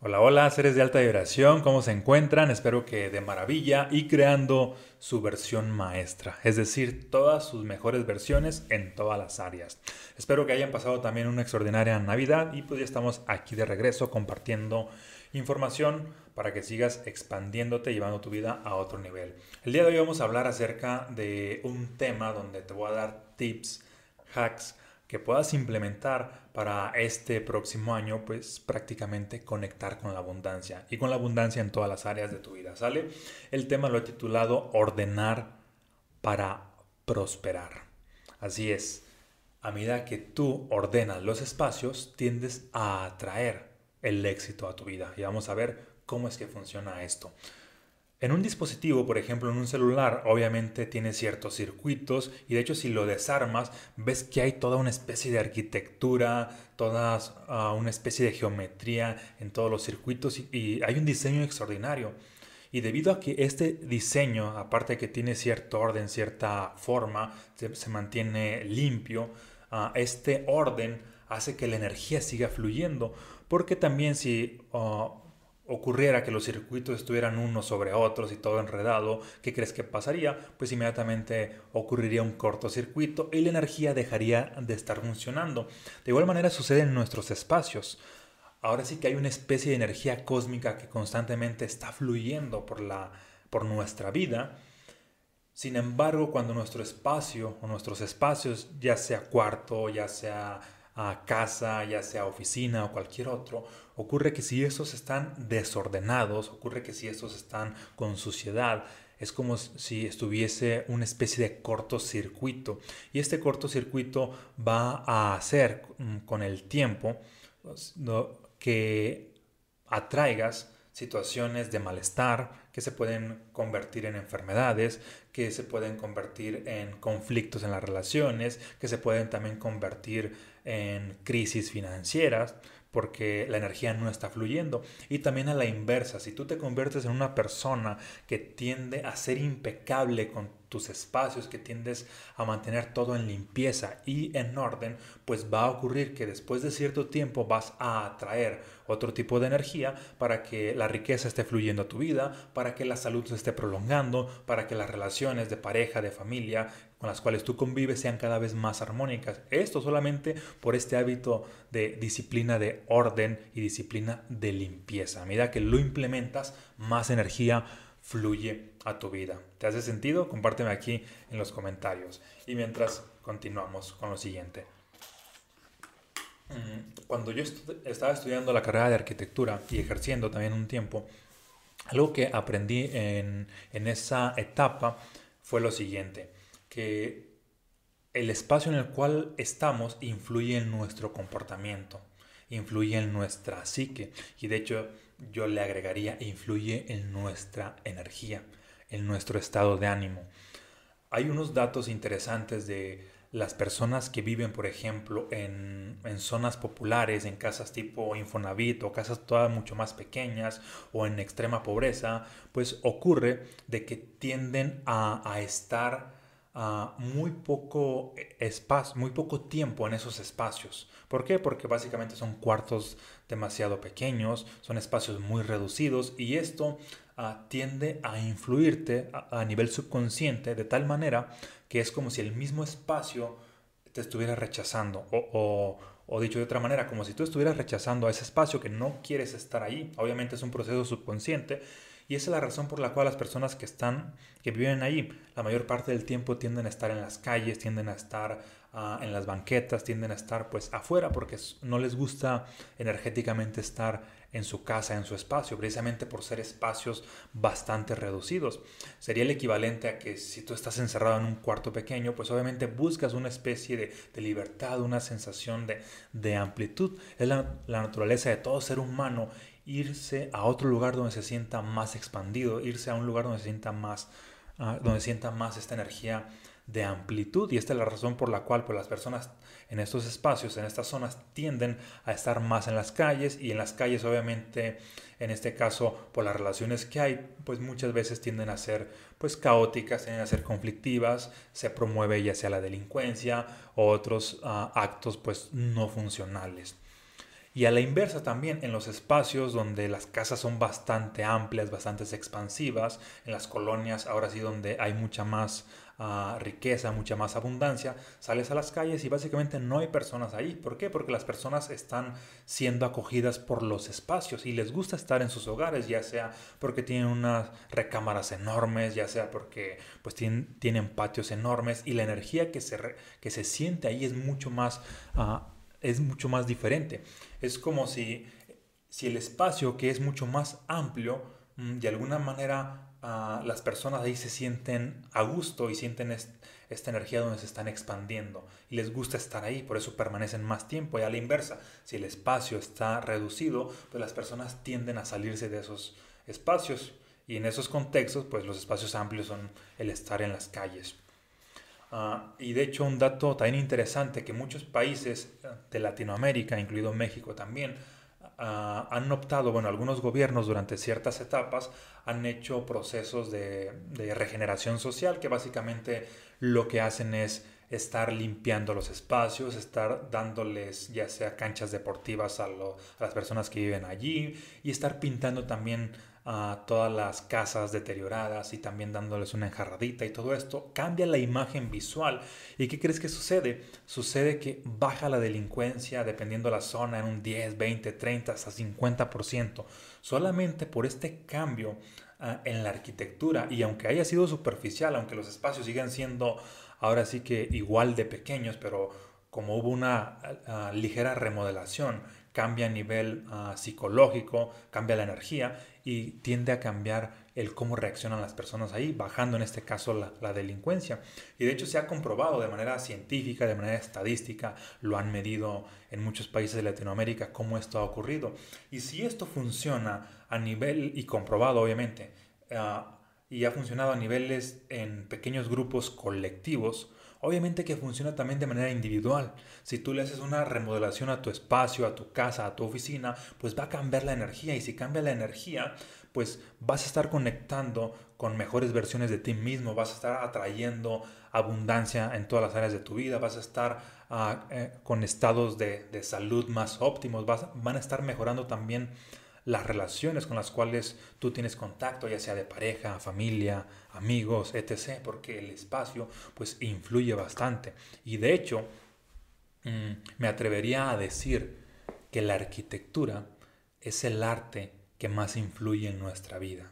Hola, hola, seres de alta vibración, ¿cómo se encuentran? Espero que de maravilla y creando su versión maestra, es decir, todas sus mejores versiones en todas las áreas. Espero que hayan pasado también una extraordinaria Navidad y pues ya estamos aquí de regreso compartiendo información para que sigas expandiéndote, llevando tu vida a otro nivel. El día de hoy vamos a hablar acerca de un tema donde te voy a dar tips, hacks, que puedas implementar para este próximo año, pues prácticamente conectar con la abundancia y con la abundancia en todas las áreas de tu vida, ¿sale? El tema lo he titulado Ordenar para prosperar. Así es, a medida que tú ordenas los espacios, tiendes a atraer el éxito a tu vida. Y vamos a ver cómo es que funciona esto. En un dispositivo, por ejemplo, en un celular, obviamente tiene ciertos circuitos y de hecho si lo desarmas, ves que hay toda una especie de arquitectura, toda ah, una especie de geometría en todos los circuitos y, hay un diseño extraordinario. Y debido a que este diseño, aparte de que tiene cierto orden, cierta forma, se, mantiene limpio, ah, este orden hace que la energía siga fluyendo. Porque también si ah, ocurriera que los circuitos estuvieran unos sobre otros y todo enredado, ¿qué crees que pasaría? Pues inmediatamente ocurriría un cortocircuito y la energía dejaría de estar funcionando. De igual manera sucede en nuestros espacios. Ahora sí que hay una especie de energía cósmica que constantemente está fluyendo por, la, por nuestra vida. Sin embargo, cuando nuestro espacio o nuestros espacios, ya sea cuarto, ya sea a casa, ya sea oficina o cualquier otro, ocurre que si estos están desordenados, ocurre que si estos están con suciedad, es como si estuviese una especie de cortocircuito. Y este cortocircuito va a hacer mm, con el tiempo que atraigas situaciones de malestar que se pueden convertir en enfermedades, que se pueden convertir en conflictos en las relaciones, que se pueden también convertir en crisis financieras porque la energía no está fluyendo. Y también a la inversa, si tú te conviertes en una persona que tiende a ser impecable con tus espacios, que tiendes a mantener todo en limpieza y en orden, pues va a ocurrir que después de cierto tiempo vas a atraer otro tipo de energía para que la riqueza esté fluyendo a tu vida, para que la salud se esté prolongando, para que las relaciones de pareja, de familia con las cuales tú convives sean cada vez más armónicas. Esto solamente por este hábito de disciplina de orden y disciplina de limpieza. A medida que lo implementas, más energía fluye a tu vida. ¿Te hace sentido? Compárteme aquí en los comentarios. Y mientras continuamos con lo siguiente. Mm, cuando yo estaba estudiando la carrera de arquitectura y ejerciendo también un tiempo, algo que aprendí en, en esa etapa fue lo siguiente, que el espacio en el cual estamos influye en nuestro comportamiento, influye en nuestra psique y de hecho yo le agregaría influye en nuestra energía, en nuestro estado de ánimo. Hay unos datos interesantes de las personas que viven, por ejemplo, en, zonas populares, en casas tipo Infonavit o casas todas mucho más pequeñas o en extrema pobreza, pues ocurre de que tienden a, estar muy poco espacio, muy poco tiempo en esos espacios. ¿Por qué? Porque básicamente son cuartos demasiado pequeños, son espacios muy reducidos y esto ah, tiende a influirte a, nivel subconsciente de tal manera que es como si el mismo espacio te estuviera rechazando o, o dicho de otra manera, como si tú estuvieras rechazando a ese espacio que no quieres estar ahí. Obviamente es un proceso subconsciente y esa es la razón por la cual las personas que están, que viven ahí, la mayor parte del tiempo tienden a estar en las calles, tienden a estar ah, en las banquetas, tienden a estar pues afuera porque no les gusta energéticamente estar en su casa, en su espacio, precisamente por ser espacios bastante reducidos. Sería el equivalente a que si tú estás encerrado en un cuarto pequeño, pues obviamente buscas una especie de, libertad, una sensación de, amplitud. Es la naturaleza de todo ser humano irse a otro lugar donde se sienta más expandido, irse a un lugar donde se sienta más, ah, donde sienta más esta energía de amplitud y esta es la razón por la cual pues, las personas en estos espacios, en estas zonas, tienden a estar más en las calles y en las calles obviamente en este caso por las relaciones que hay pues muchas veces tienden a ser pues caóticas, tienden a ser conflictivas, se promueve ya sea la delincuencia o otros ah, actos pues no funcionales. Y a la inversa también, en los espacios donde las casas son bastante amplias, bastante expansivas, en las colonias, ahora sí donde hay mucha más uh, riqueza, mucha más abundancia, sales a las calles y básicamente no hay personas ahí. ¿Por qué? Porque las personas están siendo acogidas por los espacios y les gusta estar en sus hogares, ya sea porque tienen unas recámaras enormes, ya sea porque pues tienen, tienen patios enormes y la energía que se, que se siente ahí es mucho más... Uh, es mucho más diferente. Es como si, si el espacio que es mucho más amplio, mm, de alguna manera ah, las personas ahí se sienten a gusto y sienten esta energía donde se están expandiendo y les gusta estar ahí, por eso permanecen más tiempo. Y a la inversa, si el espacio está reducido, pues las personas tienden a salirse de esos espacios. Y en esos contextos, pues los espacios amplios son el estar en las calles. Ah, y de hecho un dato también interesante que muchos países eh, de Latinoamérica, incluido México también, ah, han optado, bueno, algunos gobiernos durante ciertas etapas han hecho procesos de, regeneración social que básicamente lo que hacen es estar limpiando los espacios, estar dándoles ya sea canchas deportivas a las personas que viven allí y estar pintando también a todas las casas deterioradas y también dándoles una enjarradita y todo esto, cambia la imagen visual. ¿Y qué crees que sucede? Sucede que baja la delincuencia dependiendo la zona en un 10, 20, 30, hasta 50%. Solamente por este cambio ah, en la arquitectura y aunque haya sido superficial, aunque los espacios sigan siendo ahora sí que igual de pequeños, pero como hubo una ah, ligera remodelación, cambia a nivel ah, psicológico, cambia la energía y tiende a cambiar el cómo reaccionan las personas ahí, bajando en este caso la, delincuencia. Y de hecho se ha comprobado de manera científica, de manera estadística, lo han medido en muchos países de Latinoamérica cómo esto ha ocurrido. Y si esto funciona a nivel, y comprobado obviamente, ah, y ha funcionado a niveles en pequeños grupos colectivos, Obviamente que funciona también de manera individual. Si tú le haces una remodelación a tu espacio, a tu casa, a tu oficina, pues va a cambiar la energía. Y si cambia la energía, pues vas a estar conectando con mejores versiones de ti mismo, vas a estar atrayendo abundancia en todas las áreas de tu vida, vas a estar ah, eh, con estados de, salud más óptimos, van a estar mejorando también las relaciones con las cuales tú tienes contacto, ya sea de pareja, familia, amigos, etc., porque el espacio pues influye bastante. Y de hecho, mm, me atrevería a decir que la arquitectura es el arte que más influye en nuestra vida.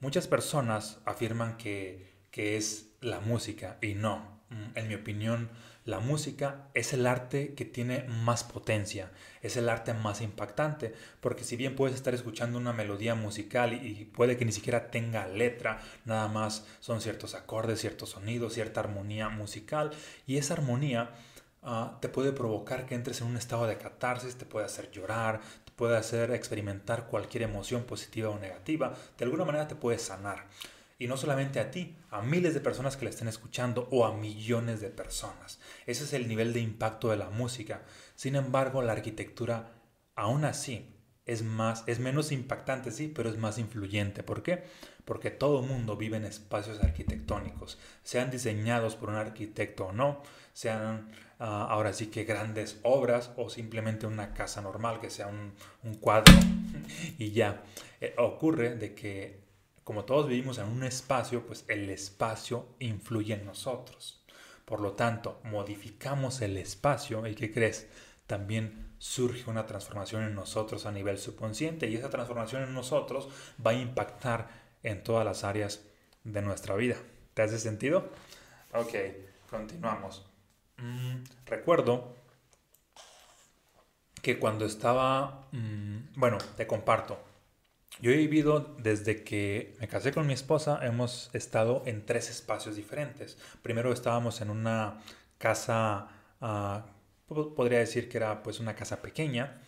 Muchas personas afirman que, que es la música y no. Mm, en mi opinión, la música es el arte que tiene más potencia, es el arte más impactante, porque si bien puedes estar escuchando una melodía musical y puede que ni siquiera tenga letra, nada más son ciertos acordes, ciertos sonidos, cierta armonía musical, y esa armonía ah, te puede provocar que entres en un estado de catarsis, te puede hacer llorar, te puede hacer experimentar cualquier emoción positiva o negativa, de alguna manera te puede sanar. Y no solamente a ti, a miles de personas que la estén escuchando o a millones de personas. Ese es el nivel de impacto de la música. Sin embargo, la arquitectura aún así es más es menos impactante, sí, pero es más influyente. ¿Por qué? Porque todo mundo vive en espacios arquitectónicos, sean diseñados por un arquitecto o no, sean ah, ahora sí que grandes obras o simplemente una casa normal, que sea un, un cuadro y ya. Eh, ocurre de que como todos vivimos en un espacio, pues el espacio influye en nosotros. Por lo tanto, modificamos el espacio y ¿qué crees? También surge una transformación en nosotros a nivel subconsciente y esa transformación en nosotros va a impactar en todas las áreas de nuestra vida. ¿Te hace sentido? Ok, continuamos. Mm, recuerdo que cuando estaba, mm, bueno, te comparto, yo he vivido desde que me casé con mi esposa, hemos estado en tres espacios diferentes. Primero estábamos en una casa, ah, podría decir que era pues una casa pequeña.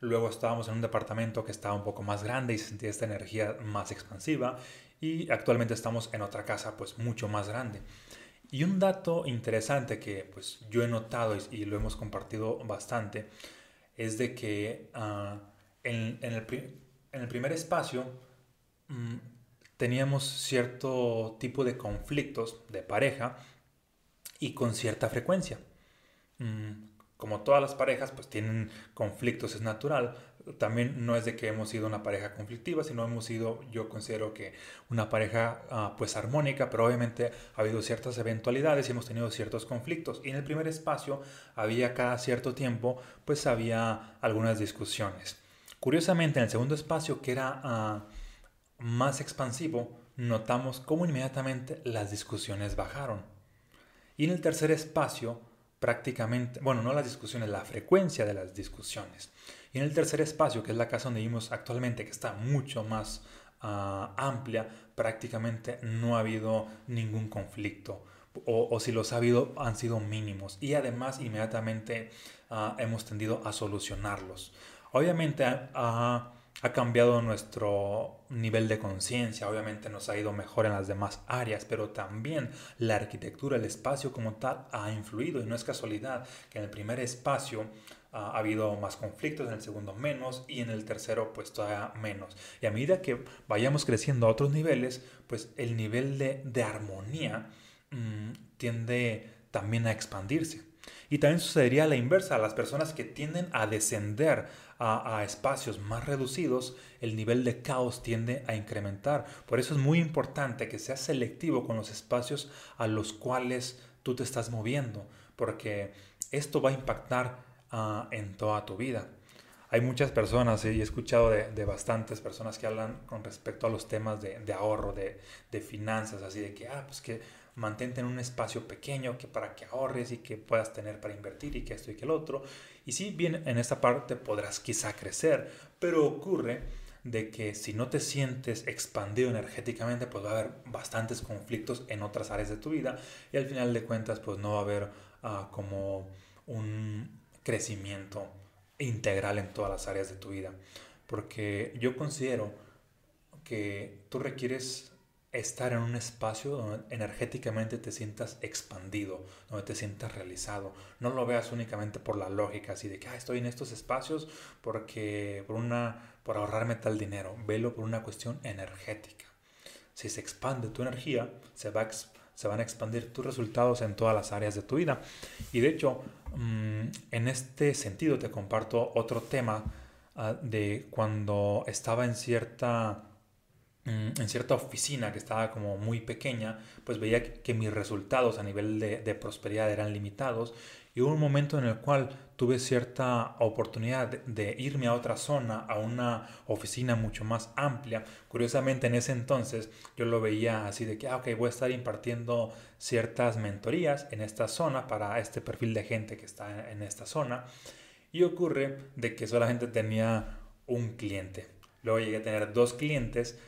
Luego estábamos en un departamento que estaba un poco más grande y sentía esta energía más expansiva. Y actualmente estamos en otra casa pues mucho más grande. Y un dato interesante que pues yo he notado y, lo hemos compartido bastante es de que uh, en, en, el, en el primer espacio mm, teníamos cierto tipo de conflictos de pareja y con cierta frecuencia. Mm, como todas las parejas, pues tienen conflictos, es natural. También no es de que hemos sido una pareja conflictiva, sino hemos sido, yo considero que una pareja ah, pues armónica, pero obviamente ha habido ciertas eventualidades y hemos tenido ciertos conflictos. Y en el primer espacio había cada cierto tiempo, pues había algunas discusiones. Curiosamente, en el segundo espacio, que era ah, más expansivo, notamos cómo inmediatamente las discusiones bajaron. Y en el tercer espacio, prácticamente, bueno, no las discusiones, la frecuencia de las discusiones. Y en el tercer espacio, que es la casa donde vivimos actualmente, que está mucho más ah, amplia, prácticamente no ha habido ningún conflicto. O, si los ha habido, han sido mínimos. Y además, inmediatamente ah, hemos tendido a solucionarlos. Obviamente ha cambiado nuestro nivel de conciencia, obviamente nos ha ido mejor en las demás áreas, pero también la arquitectura, el espacio como tal ha influido y no es casualidad que en el primer espacio ah, ha habido más conflictos, en el segundo menos y en el tercero pues todavía menos. Y a medida que vayamos creciendo a otros niveles, pues el nivel de, armonía mm, tiende también a expandirse. Y también sucedería la inversa, las personas que tienden a descender a, espacios más reducidos, el nivel de caos tiende a incrementar. Por eso es muy importante que seas selectivo con los espacios a los cuales tú te estás moviendo, porque esto va a impactar ah, en toda tu vida. Hay muchas personas, y he escuchado de, bastantes personas que hablan con respecto a los temas de, ahorro, de, de, finanzas, así de que, ah, pues que mantente en un espacio pequeño que para que ahorres y que puedas tener para invertir y que esto y que el otro. Y sí, bien, en esta parte podrás quizá crecer, pero ocurre de que si no te sientes expandido energéticamente, pues va a haber bastantes conflictos en otras áreas de tu vida y al final de cuentas, pues no va a haber ah, como un crecimiento integral en todas las áreas de tu vida. Porque yo considero que tú requieres estar en un espacio donde energéticamente te sientas expandido, donde te sientas realizado. No lo veas únicamente por la lógica, así de que estoy en estos espacios porque por, una, por ahorrarme tal dinero. Velo por una cuestión energética. Si se expande tu energía, se, va se van a expandir tus resultados en todas las áreas de tu vida. Y de hecho, mm, en este sentido te comparto otro tema ah, de cuando estaba en cierta en cierta oficina que estaba como muy pequeña, pues veía que, mis resultados a nivel de, prosperidad eran limitados y hubo un momento en el cual tuve cierta oportunidad de, irme a otra zona, a una oficina mucho más amplia. Curiosamente en ese entonces yo lo veía así de que, ah, ok, voy a estar impartiendo ciertas mentorías en esta zona para este perfil de gente que está en esta zona. Y ocurre de que solamente tenía un cliente. Luego llegué a tener dos clientes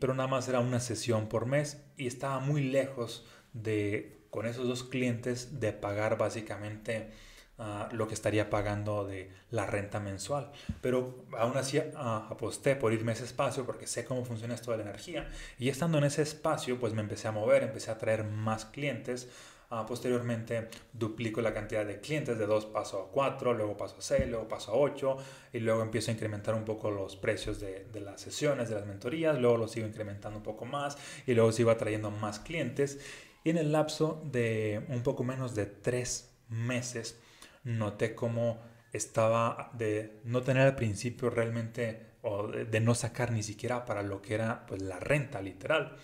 pero nada más era una sesión por mes y estaba muy lejos de, con esos dos clientes, de pagar básicamente ah, lo que estaría pagando de la renta mensual. Pero aún así ah, aposté por irme a ese espacio porque sé cómo funciona esto de la energía. Y estando en ese espacio, pues me empecé a mover, empecé a traer más clientes Ah, posteriormente duplico la cantidad de clientes, de 2 paso a 4, luego paso a 6, luego paso a 8 y luego empiezo a incrementar un poco los precios de, de, las sesiones, de las mentorías, luego lo sigo incrementando un poco más y luego sigo atrayendo más clientes. Y en el lapso de un poco menos de 3 meses noté cómo estaba de no tener al principio realmente o de, de no sacar ni siquiera para lo que era pues la renta literal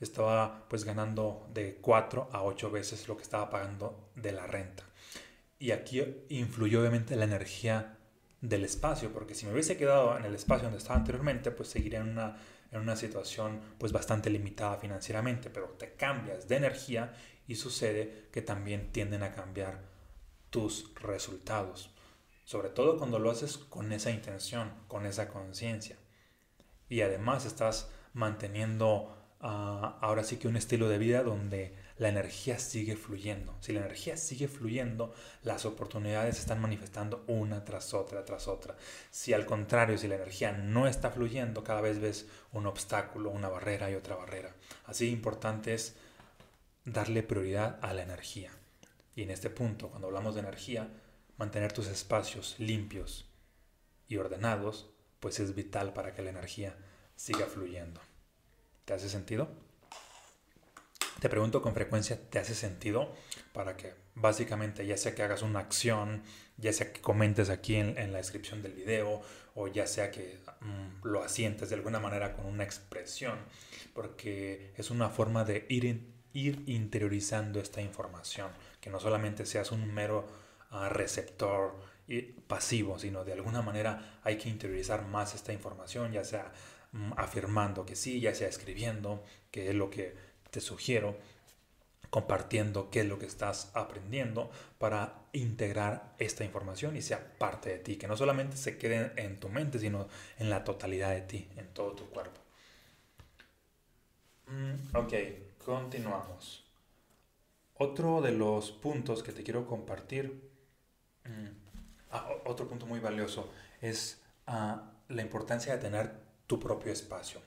estaba pues ganando de 4 a 8 veces lo que estaba pagando de la renta. Y aquí influyó obviamente la energía del espacio, porque si me hubiese quedado en el espacio donde estaba anteriormente, pues seguiría en una, en una situación pues bastante limitada financieramente, pero te cambias de energía y sucede que también tienden a cambiar tus resultados, sobre todo cuando lo haces con esa intención, con esa conciencia. Y además estás manteniendo ahora sí que un estilo de vida donde la energía sigue fluyendo. Si la energía sigue fluyendo, las oportunidades se están manifestando una tras otra, tras otra. Si al contrario, si la energía no está fluyendo, cada vez ves un obstáculo, una barrera y otra barrera. Así importante es darle prioridad a la energía. Y en este punto, cuando hablamos de energía, mantener tus espacios limpios y ordenados, pues es vital para que la energía siga fluyendo. ¿Te hace sentido? Te pregunto con frecuencia, ¿te hace sentido? Para que básicamente ya sea que hagas una acción, ya sea que comentes aquí en, la descripción del video o ya sea que mm, lo asientes de alguna manera con una expresión, porque es una forma de ir, ir interiorizando esta información, que no solamente seas un mero ah, receptor y pasivo, sino de alguna manera hay que interiorizar más esta información, ya sea afirmando que sí, ya sea escribiendo, que es lo que te sugiero compartiendo qué es lo que estás aprendiendo para integrar esta información y sea parte de ti, que no solamente se quede en tu mente, sino en la totalidad de ti, en todo tu cuerpo. Mm, ok, continuamos. Otro de los puntos que te quiero compartir, mm, ah, otro punto muy valioso, es ah, la importancia de tener tu propio espacio.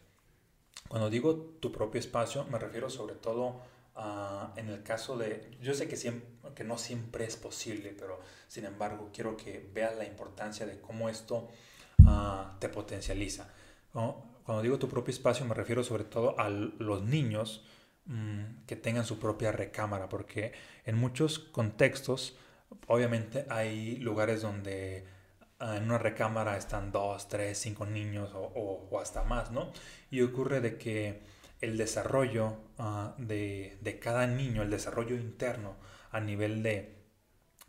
Cuando digo tu propio espacio, me refiero sobre todo a, en el caso de, yo sé que, que no siempre es posible, pero sin embargo quiero que veas la importancia de cómo esto uh, te potencializa. Cuando digo tu propio espacio, me refiero sobre todo a los niños mmm, que tengan su propia recámara, porque en muchos contextos, obviamente hay lugares donde Ah, en una recámara están dos, tres, cinco niños o, o, hasta más, ¿no? Y ocurre de que el desarrollo uh, de, de, cada niño, el desarrollo interno a nivel de,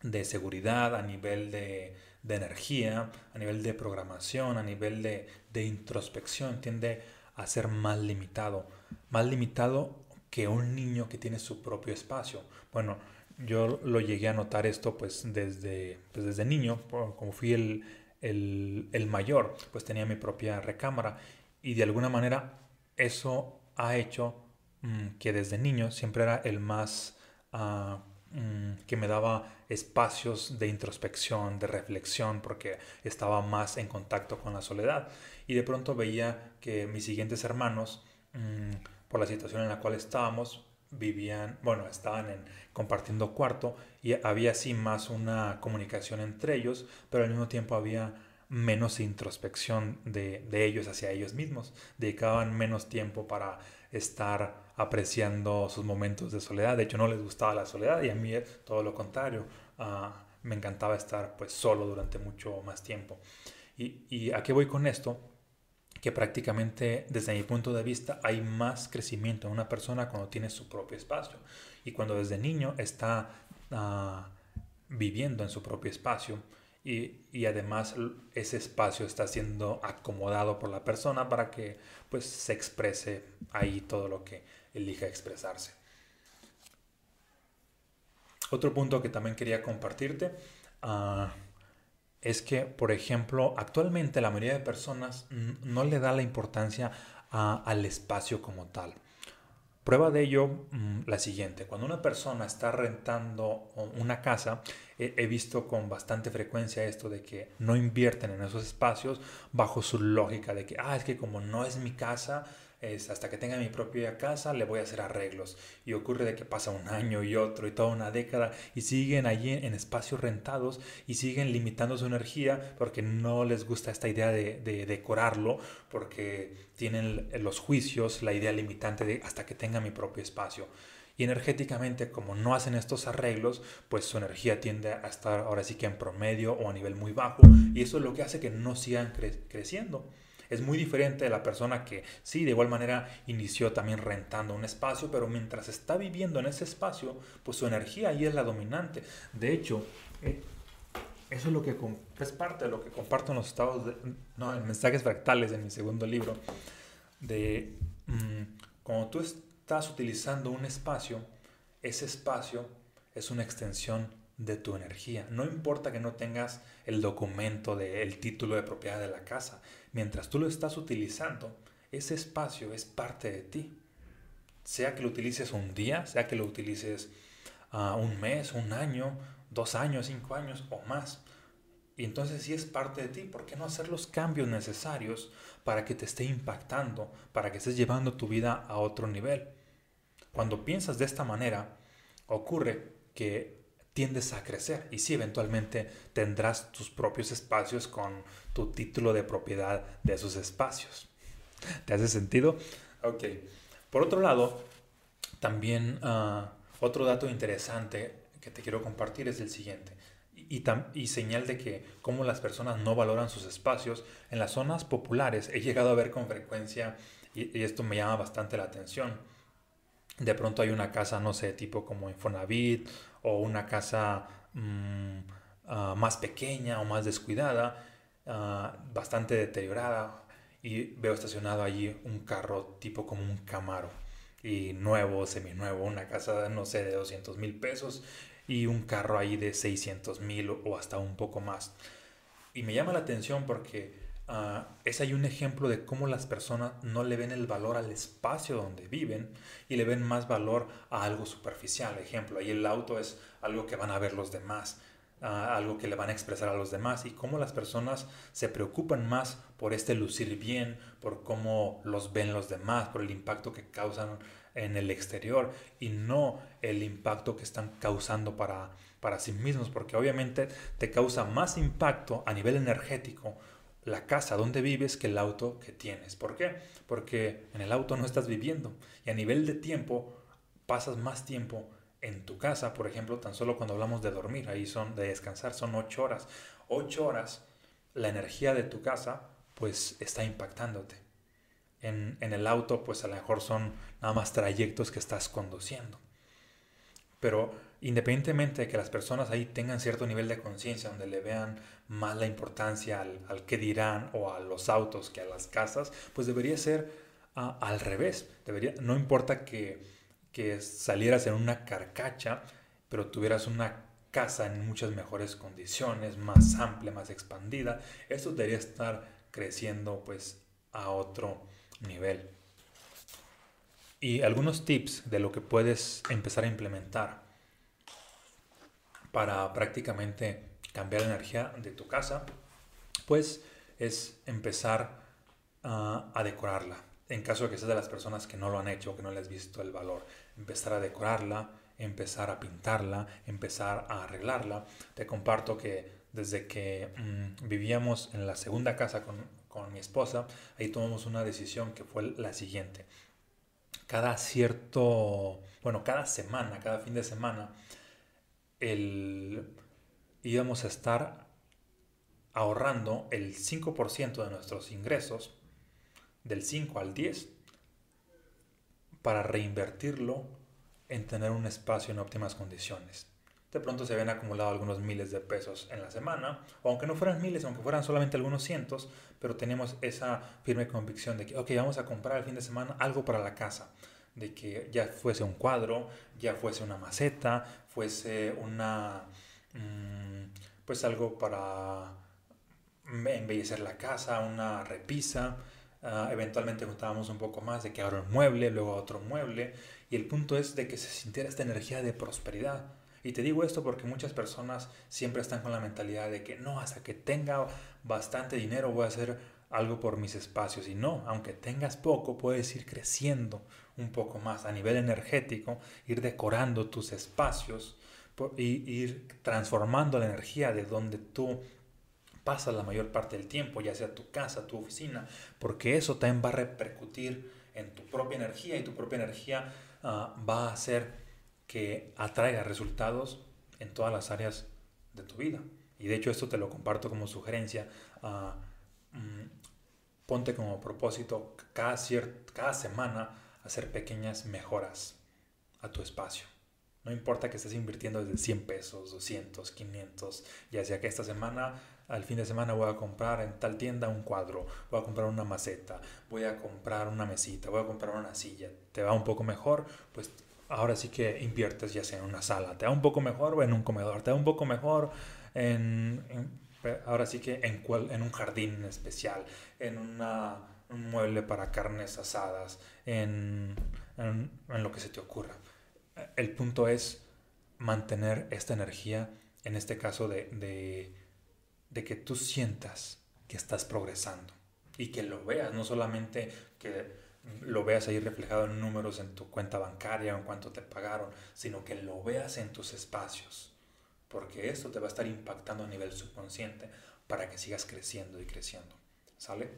de seguridad, a nivel de, de, energía, a nivel de programación, a nivel de introspección, tiende a ser más limitado. Más limitado que un niño que tiene su propio espacio. Bueno, yo lo llegué a notar esto pues desde, pues, desde niño, como fui el, el, el, mayor, pues tenía mi propia recámara. Y de alguna manera eso ha hecho mm, que desde niño siempre era el más uh, mm, que me daba espacios de introspección, de reflexión, porque estaba más en contacto con la soledad. Y de pronto veía que mis siguientes hermanos, mm, por la situación en la cual estábamos, vivían, bueno, estaban en, compartiendo cuarto y había así más una comunicación entre ellos, pero al mismo tiempo había menos introspección de, de ellos hacia ellos mismos, dedicaban menos tiempo para estar apreciando sus momentos de soledad, de hecho no les gustaba la soledad y a mí todo lo contrario, ah, me encantaba estar pues solo durante mucho más tiempo. ¿Y, y a qué voy con esto? Que prácticamente desde mi punto de vista hay más crecimiento en una persona cuando tiene su propio espacio y cuando desde niño está uh, viviendo en su propio espacio y, y, además ese espacio está siendo acomodado por la persona para que pues se exprese ahí todo lo que elija expresarse. Otro punto que también quería compartirte uh, es que, por ejemplo, actualmente la mayoría de personas no le da la importancia al espacio como tal. Prueba de ello mm, la siguiente, cuando una persona está rentando una casa, he visto con bastante frecuencia esto de que no invierten en esos espacios bajo su lógica de que, ah, es que como no es mi casa, es hasta que tenga mi propia casa le voy a hacer arreglos. Y ocurre de que pasa un año y otro y toda una década y siguen allí en espacios rentados y siguen limitando su energía porque no les gusta esta idea de, decorarlo, porque tienen los juicios, la idea limitante de hasta que tenga mi propio espacio. Y energéticamente, como no hacen estos arreglos, pues su energía tiende a estar ahora sí que en promedio o a nivel muy bajo. Y eso es lo que hace que no sigan creciendo. Es muy diferente de la persona que sí, de igual manera inició también rentando un espacio, pero mientras está viviendo en ese espacio, pues su energía ahí es la dominante. De hecho, eh, eso es lo que es parte de lo que comparto en los estados, de, no, en mensajes fractales en mi segundo libro, de mm, cuando tú estás utilizando un espacio, ese espacio es una extensión de tu energía. No importa que no tengas el documento del título de propiedad de la casa, mientras tú lo estás utilizando, ese espacio es parte de ti. Sea que lo utilices un día, sea que lo utilices uh, un mes, un año, dos años, cinco años o más. Y entonces si es parte de ti, ¿por qué no hacer los cambios necesarios para que te esté impactando, para que estés llevando tu vida a otro nivel? Cuando piensas de esta manera, ocurre que tiendes a crecer y si eventualmente tendrás tus propios espacios con tu título de propiedad de esos espacios. ¿Te hace sentido? Ok. Por otro lado, también ah, otro dato interesante que te quiero compartir es el siguiente. Y, y, señal de que como las personas no valoran sus espacios, en las zonas populares he llegado a ver con frecuencia, y, esto me llama bastante la atención, de pronto hay una casa, no sé, tipo como Infonavit, o una casa mm, ah, más pequeña o más descuidada, ah, bastante deteriorada, y veo estacionado allí un carro tipo como un Camaro y nuevo, seminuevo, una casa, no sé, de 200 mil pesos y un carro ahí de 600 mil o hasta un poco más. Y me llama la atención porque uh, es ahí un ejemplo de cómo las personas no le ven el valor al espacio donde viven y le ven más valor a algo superficial. Ejemplo, ahí el auto es algo que van a ver los demás, ah, algo que le van a expresar a los demás y cómo las personas se preocupan más por este lucir bien, por cómo los ven los demás, por el impacto que causan en el exterior y no el impacto que están causando para, para sí mismos, porque obviamente te causa más impacto a nivel energético la casa donde vives que el auto que tienes. ¿Por qué? Porque en el auto no estás viviendo y a nivel de tiempo pasas más tiempo en tu casa, por ejemplo, tan solo cuando hablamos de dormir, ahí son de descansar, son ocho horas. Ocho horas, la energía de tu casa pues está impactándote en, el auto, pues a lo mejor son nada más trayectos que estás conduciendo. Pero independientemente de que las personas ahí tengan cierto nivel de conciencia, donde le vean más la importancia al, al qué dirán o a los autos que a las casas, pues debería ser ah, al revés. Debería, no importa que, que salieras en una carcacha, pero tuvieras una casa en muchas mejores condiciones, más amplia, más expandida, esto debería estar creciendo pues a otro nivel. Y algunos tips de lo que puedes empezar a implementar para prácticamente cambiar la energía de tu casa, pues es empezar a decorarla. En caso de que seas de las personas que no lo han hecho, que no les has visto el valor, empezar a decorarla, empezar a pintarla, empezar a arreglarla. Te comparto que desde que mm, vivíamos en la segunda casa con, con mi esposa, ahí tomamos una decisión que fue la siguiente. Cada cierto, bueno, cada semana, cada fin de semana, íbamos a estar ahorrando el 5% de nuestros ingresos, del 5 al 10, para reinvertirlo en tener un espacio en óptimas condiciones. De pronto se habían acumulado algunos miles de pesos en la semana, aunque no fueran miles, aunque fueran solamente algunos cientos, pero teníamos esa firme convicción de que, ok, vamos a comprar el fin de semana algo para la casa, de que ya fuese un cuadro, ya fuese una maceta, fuese una, mm, pues algo para embellecer la casa, una repisa, ah, eventualmente juntábamos un poco más de que ahora un mueble, luego otro mueble, y el punto es de que se sintiera esta energía de prosperidad. Y te digo esto porque muchas personas siempre están con la mentalidad de que no, hasta que tenga bastante dinero voy a hacer algo por mis espacios. Y no, aunque tengas poco, puedes ir creciendo un poco más a nivel energético, ir decorando tus espacios y ir transformando la energía de donde tú pasas la mayor parte del tiempo, ya sea tu casa, tu oficina, porque eso también va a repercutir en tu propia energía y tu propia energía ah, va a hacer que atraiga resultados en todas las áreas de tu vida. Y de hecho esto te lo comparto como sugerencia. Ah, mm, ponte como propósito cada, cada semana hacer pequeñas mejoras a tu espacio. No importa que estés invirtiendo desde 100 pesos, 200, 500, ya sea que esta semana, al fin de semana voy a comprar en tal tienda un cuadro, voy a comprar una maceta, voy a comprar una mesita, voy a comprar una silla. ¿Te va un poco mejor? Pues ahora sí que inviertes ya sea en una sala, te da un poco mejor o en un comedor, te da un poco mejor en, ahora sí que en, en un jardín especial, en una, un mueble para carnes asadas, en, en, lo que se te ocurra. El punto es mantener esta energía, en este caso de, de, de que tú sientas que estás progresando y que lo veas, no solamente que lo veas ahí reflejado en números en tu cuenta bancaria o en cuánto te pagaron, sino que lo veas en tus espacios, porque esto te va a estar impactando a nivel subconsciente para que sigas creciendo y creciendo. ¿Sale?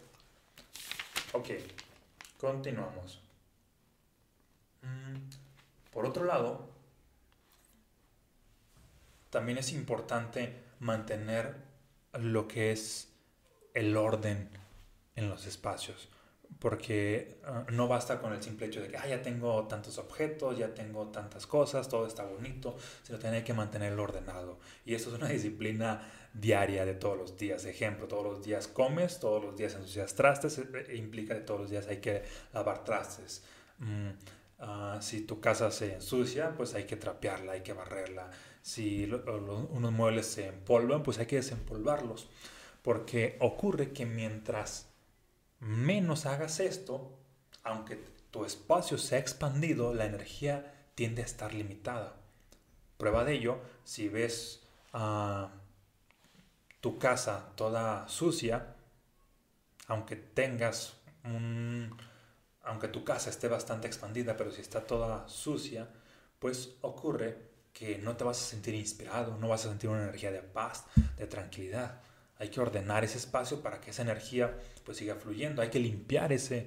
Ok, continuamos. Mm, Por otro lado, también es importante mantener lo que es el orden en los espacios porque ah, no basta con el simple hecho de que ah, ya tengo tantos objetos, ya tengo tantas cosas, todo está bonito, sino tiene que mantenerlo ordenado. Y esto es una disciplina diaria de todos los días. Ejemplo, todos los días comes, todos los días ensucias trastes, e implica que todos los días hay que lavar trastes. Mm, ah, si tu casa se ensucia, pues hay que trapearla, hay que barrerla. Si unos muebles se empolvan, pues hay que desempolvarlos. Porque ocurre que mientras menos hagas esto, aunque tu espacio se ha expandido, la energía tiende a estar limitada. Prueba de ello, si ves ah, tu casa toda sucia, aunque tengas un, aunque tu casa esté bastante expandida, pero si está toda sucia, pues ocurre que no te vas a sentir inspirado, no vas a sentir una energía de paz, de tranquilidad hay que ordenar ese espacio para que esa energía pues siga fluyendo, hay que limpiar ese,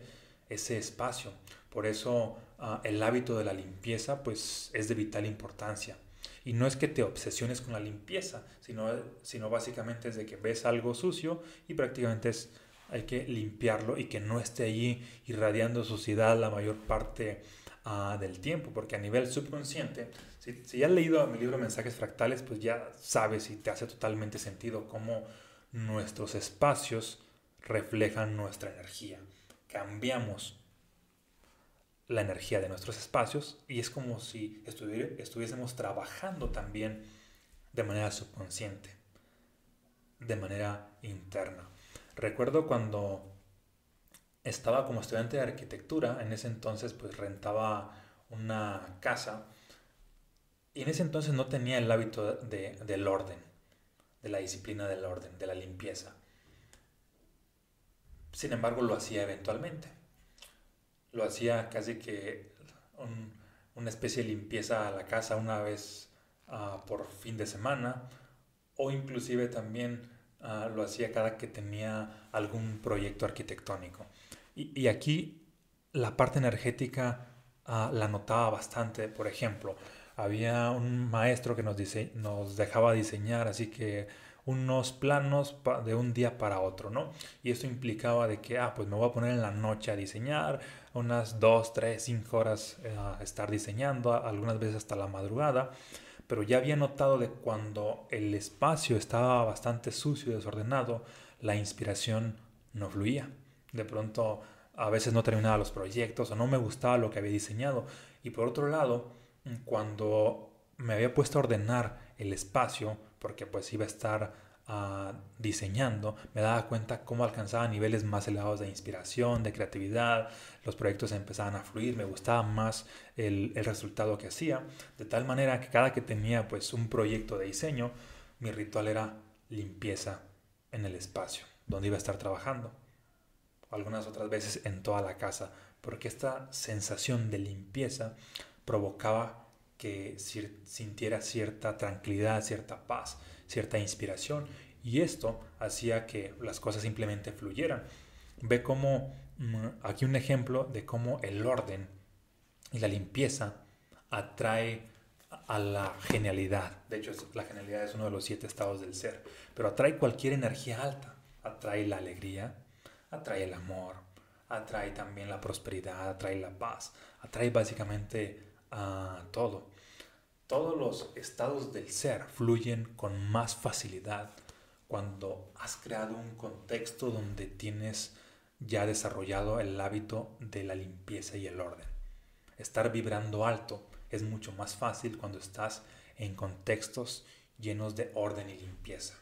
ese espacio. Por eso ah, el hábito de la limpieza pues es de vital importancia. Y no es que te obsesiones con la limpieza, sino, sino básicamente es de que ves algo sucio y prácticamente es, hay que limpiarlo y que no esté allí irradiando suciedad la mayor parte ah, del tiempo, porque a nivel subconsciente, si, si ya has leído mi libro Mensajes Fractales, pues ya sabes y te hace totalmente sentido cómo nuestros espacios reflejan nuestra energía. Cambiamos la energía de nuestros espacios y es como si estuviésemos trabajando también de manera subconsciente, de manera interna. Recuerdo cuando estaba como estudiante de arquitectura, en ese entonces pues rentaba una casa y en ese entonces no tenía el hábito del orden de la disciplina del orden, de la limpieza. Sin embargo, lo hacía eventualmente. Lo hacía casi que una especie de limpieza a la casa una vez ah, por fin de semana o inclusive también ah, lo hacía cada que tenía algún proyecto arquitectónico. Y, aquí la parte energética ah, la notaba bastante. Por ejemplo, había un maestro que nos, dice, nos dejaba diseñar, así que unos planos de un día para otro, ¿no? Y esto implicaba de que, ah, pues me voy a poner en la noche a diseñar, unas dos, tres, cinco horas eh, a estar diseñando, algunas veces hasta la madrugada, pero ya había notado de cuando el espacio estaba bastante sucio y desordenado, la inspiración no fluía. De pronto, a veces no terminaba los proyectos o no me gustaba lo que había diseñado. Y por otro lado, cuando me había puesto a ordenar el espacio, porque pues iba a estar ah, diseñando, me daba cuenta cómo alcanzaba niveles más elevados de inspiración, de creatividad, los proyectos empezaban a fluir, me gustaba más el, el resultado que hacía, de tal manera que cada que tenía pues un proyecto de diseño, mi ritual era limpieza en el espacio donde iba a estar trabajando. Algunas otras veces en toda la casa, porque esta sensación de limpieza provocaba que sintiera cierta tranquilidad, cierta paz, cierta inspiración y esto hacía que las cosas simplemente fluyeran. Ve cómo, mm, aquí un ejemplo de cómo el orden y la limpieza atrae a la genialidad. De hecho, la genialidad es uno de los siete estados del ser, pero atrae cualquier energía alta. Atrae la alegría, atrae el amor, atrae también la prosperidad, atrae la paz, atrae básicamente a todo. Todos los estados del ser fluyen con más facilidad cuando has creado un contexto donde tienes ya desarrollado el hábito de la limpieza y el orden. Estar vibrando alto es mucho más fácil cuando estás en contextos llenos de orden y limpieza.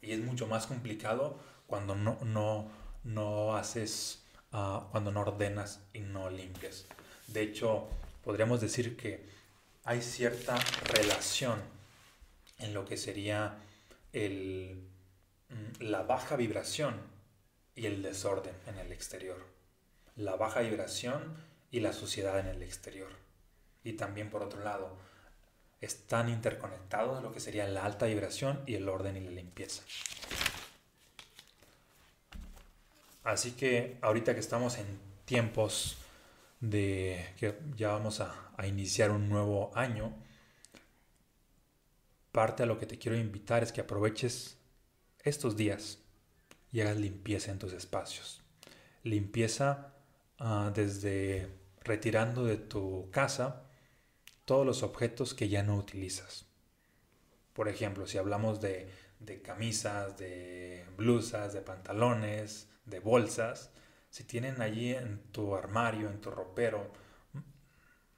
Y es mucho más complicado cuando no, no, no haces, ah, cuando no ordenas y no limpias. De hecho, podríamos decir que hay cierta relación en lo que sería el, mm, la baja vibración y el desorden en el exterior. La baja vibración y la suciedad en el exterior. Y también por otro lado, están interconectados lo que sería la alta vibración y el orden y la limpieza. Así que ahorita que estamos en tiempos de que ya vamos a, a iniciar un nuevo año, parte a lo que te quiero invitar es que aproveches estos días y hagas limpieza en tus espacios. Limpieza uh, desde retirando de tu casa todos los objetos que ya no utilizas. Por ejemplo, si hablamos de, de camisas, de blusas, de pantalones, de bolsas, si tienen allí en tu armario, en tu ropero,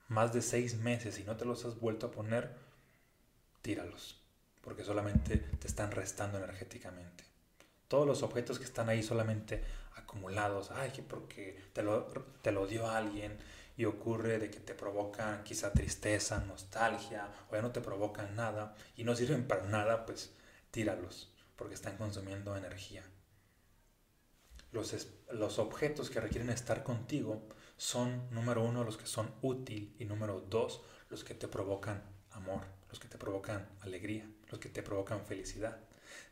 más de seis meses y no te los has vuelto a poner, tíralos, porque solamente te están restando energéticamente. Todos los objetos que están ahí solamente acumulados, ay, que porque te lo, te lo dio alguien y ocurre de que te provocan quizá tristeza, nostalgia, o ya no te provocan nada y no sirven para nada, pues tíralos, porque están consumiendo energía. Los, los objetos que requieren estar contigo son, número uno, los que son útil y número dos, los que te provocan amor, los que te provocan alegría, los que te provocan felicidad.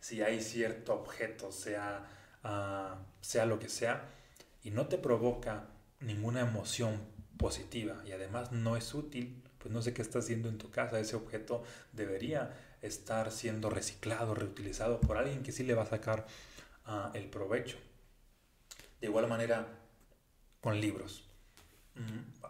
Si hay cierto objeto, sea, uh, sea lo que sea, y no te provoca ninguna emoción positiva y además no es útil, pues no sé qué está haciendo en tu casa. Ese objeto debería estar siendo reciclado, reutilizado por alguien que sí le va a sacar uh, el provecho. De igual manera, con libros.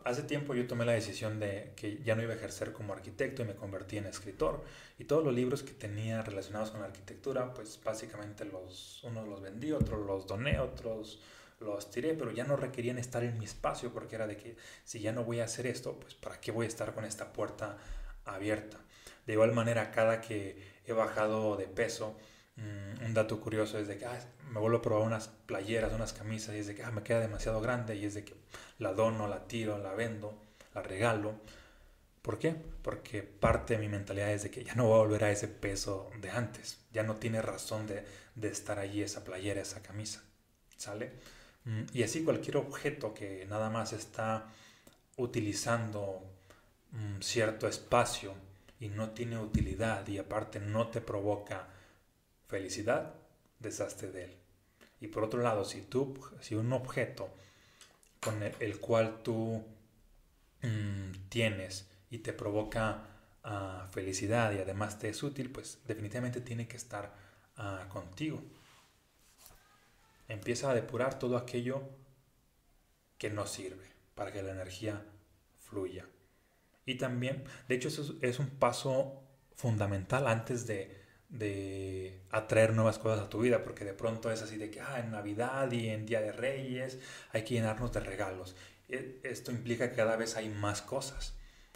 Hace tiempo yo tomé la decisión de que ya no iba a ejercer como arquitecto y me convertí en escritor. Y todos los libros que tenía relacionados con la arquitectura, pues básicamente los, unos los vendí, otros los doné, otros los tiré, pero ya no requerían estar en mi espacio porque era de que si ya no voy a hacer esto, pues para qué voy a estar con esta puerta abierta. De igual manera, cada que he bajado de peso, Mm, un dato curioso es de que me vuelvo a probar unas playeras, unas camisas y es de que ah, me queda demasiado grande y es de que la dono, la tiro, la vendo, la regalo. ¿Por qué? Porque parte de mi mentalidad es de que ya no voy a volver a ese peso de antes. Ya no tiene razón de, de estar allí esa playera, esa camisa. ¿Sale? Mm, y así cualquier objeto que nada más está utilizando un cierto espacio y no tiene utilidad y aparte no te provoca felicidad, deshazte de él. Y por otro lado, si, tú, si un objeto con el, cual tú mm, tienes y te provoca ah, felicidad y además te es útil, pues definitivamente tiene que estar ah, contigo. Empieza a depurar todo aquello que no sirve para que la energía fluya. Y también, de hecho, eso es un paso fundamental antes de, de atraer nuevas cosas a tu vida, porque de pronto es así de que ah, en Navidad y en Día de Reyes hay que llenarnos de regalos. E, esto implica que cada vez hay más cosas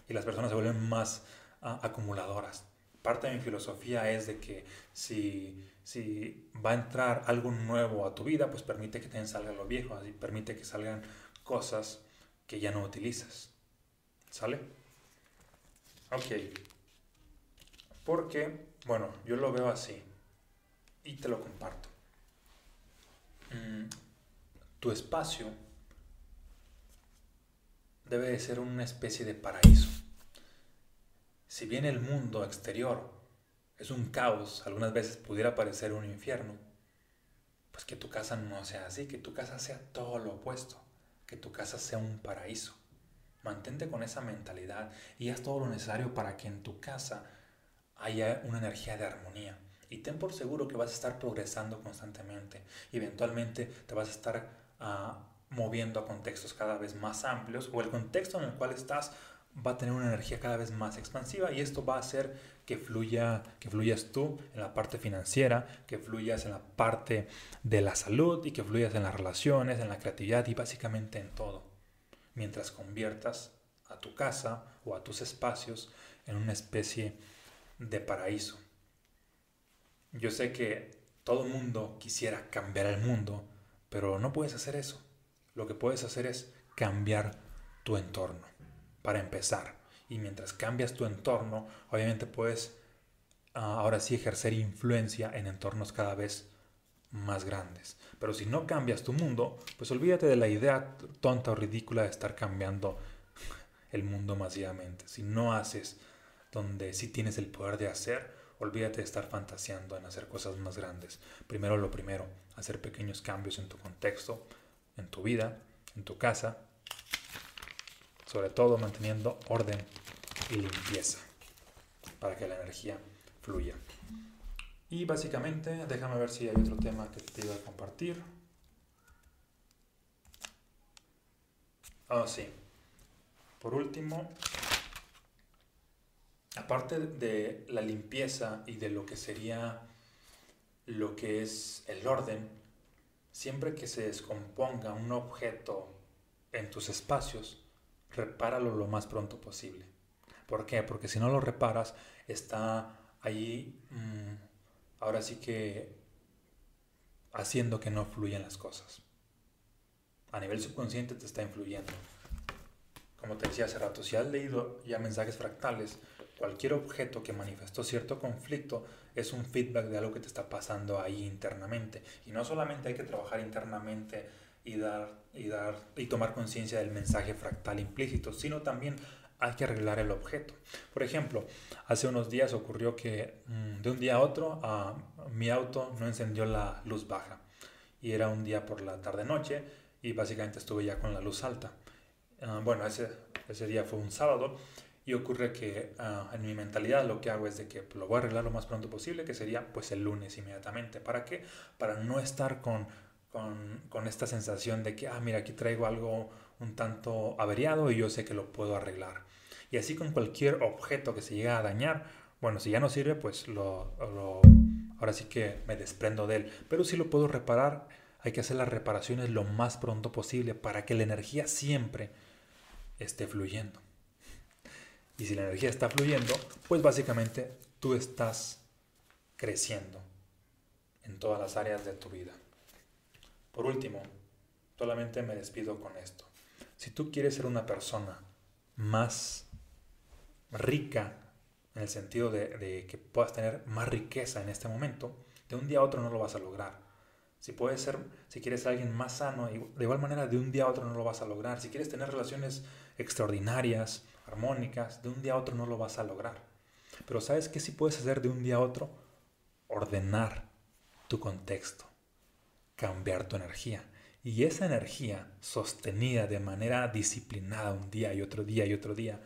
y las personas se vuelven más ah, acumuladoras. Parte de mi filosofía es de que si, si va a entrar algo nuevo a tu vida, pues permite que te salga lo viejo, así permite que salgan cosas que ya no utilizas. ¿Sale? Ok. Porque bueno, yo lo veo así y te lo comparto. Mm, tu espacio debe de ser una especie de paraíso. Si bien el mundo exterior es un caos, algunas veces pudiera parecer un infierno, pues que tu casa no sea así, que tu casa sea todo lo opuesto, que tu casa sea un paraíso. Mantente con esa mentalidad y haz todo lo necesario para que en tu casa haya una energía de armonía. Y ten por seguro que vas a estar progresando constantemente. Eventualmente te vas a estar ah, moviendo a contextos cada vez más amplios o el contexto en el cual estás va a tener una energía cada vez más expansiva y esto va a hacer que fluya que fluyas tú en la parte financiera, que fluyas en la parte de la salud y que fluyas en las relaciones, en la creatividad y básicamente en todo. Mientras conviertas a tu casa o a tus espacios en una especie de paraíso. Yo sé que todo mundo quisiera cambiar el mundo, pero no puedes hacer eso. Lo que puedes hacer es cambiar tu entorno, para empezar. Y mientras cambias tu entorno, obviamente puedes ah, ahora sí ejercer influencia en entornos cada vez más grandes. Pero si no cambias tu mundo, pues olvídate de la idea tonta o ridícula de estar cambiando el mundo masivamente. Si no haces donde si tienes el poder de hacer, olvídate de estar fantaseando en hacer cosas más grandes. Primero lo primero, hacer pequeños cambios en tu contexto, en tu vida, en tu casa, sobre todo manteniendo orden y limpieza para que la energía fluya. Y básicamente, déjame ver si hay otro tema que te iba a compartir. Oh, sí. Por último, aparte de la limpieza y de lo que sería lo que es el orden, siempre que se descomponga un objeto en tus espacios, repáralo lo más pronto posible. ¿Por qué? Porque si no lo reparas, está ahí, mm, ahora sí que haciendo que no fluyan las cosas. A nivel subconsciente te está influyendo. Como te decía hace rato, si has leído ya mensajes fractales, cualquier objeto que manifestó cierto conflicto es un feedback de algo que te está pasando ahí internamente. Y no solamente hay que trabajar internamente y dar y dar y tomar conciencia del mensaje fractal implícito, sino también hay que arreglar el objeto. Por ejemplo, hace unos días ocurrió que mm, de un día a otro mi auto no encendió la luz baja y era un día por la tarde noche y básicamente estuve ya con la luz alta. Ah, bueno, ese, ese día fue un sábado y ocurre que ah, en mi mentalidad lo que hago es de que lo voy a arreglar lo más pronto posible, que sería pues el lunes inmediatamente. ¿Para qué? Para no estar con, con, con esta sensación de que, ah, mira, aquí traigo algo un tanto averiado y yo sé que lo puedo arreglar. Y así con cualquier objeto que se llegue a dañar, bueno, si ya no sirve, pues lo, lo, ahora sí que me desprendo de él. Pero si lo puedo reparar, hay que hacer las reparaciones lo más pronto posible para que la energía siempre esté fluyendo. Y si la energía está fluyendo, pues básicamente tú estás creciendo en todas las áreas de tu vida. Por último, solamente me despido con esto. Si tú quieres ser una persona más rica, en el sentido de, que puedas tener más riqueza en este momento, de un día a otro no lo vas a lograr. Si puedes ser, si quieres ser alguien más sano, de igual manera de un día a otro no lo vas a lograr. Si quieres tener relaciones extraordinarias, armónicas, de un día a otro no lo vas a lograr. Pero ¿sabes qué sí puedes hacer de un día a otro? Ordenar tu contexto, cambiar tu energía. Y esa energía sostenida de manera disciplinada un día y otro día y otro día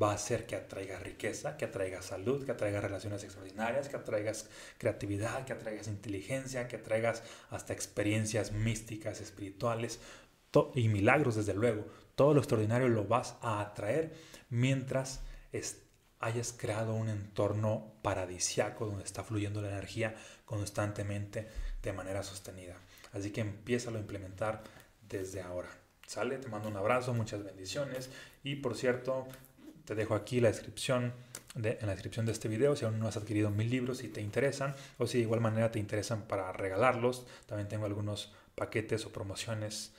va a hacer que atraiga riqueza, que atraiga salud, que atraiga relaciones extraordinarias, que atraigas creatividad, que atraigas inteligencia, que atraigas hasta experiencias místicas, espirituales y milagros desde luego. Todo lo extraordinario lo vas a atraer mientras hayas creado un entorno paradisiaco donde está fluyendo la energía constantemente de manera sostenida. Así que empieza a implementar desde ahora. ¿Sale? Te mando un abrazo, muchas bendiciones. Y por cierto, te dejo aquí la descripción de, en la descripción de este video si aún no has adquirido mis libros y te interesan o si de igual manera te interesan para regalarlos. También tengo algunos paquetes o promociones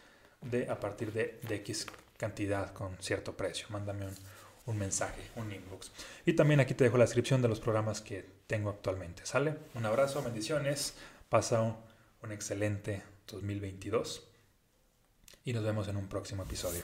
de a partir de, de X cantidad con cierto precio. Mándame un, un mensaje, un inbox. Y también aquí te dejo la descripción de los programas que tengo actualmente. ¿Sale? Un abrazo, bendiciones. Pasa un un excelente 2022 y nos vemos en un próximo episodio.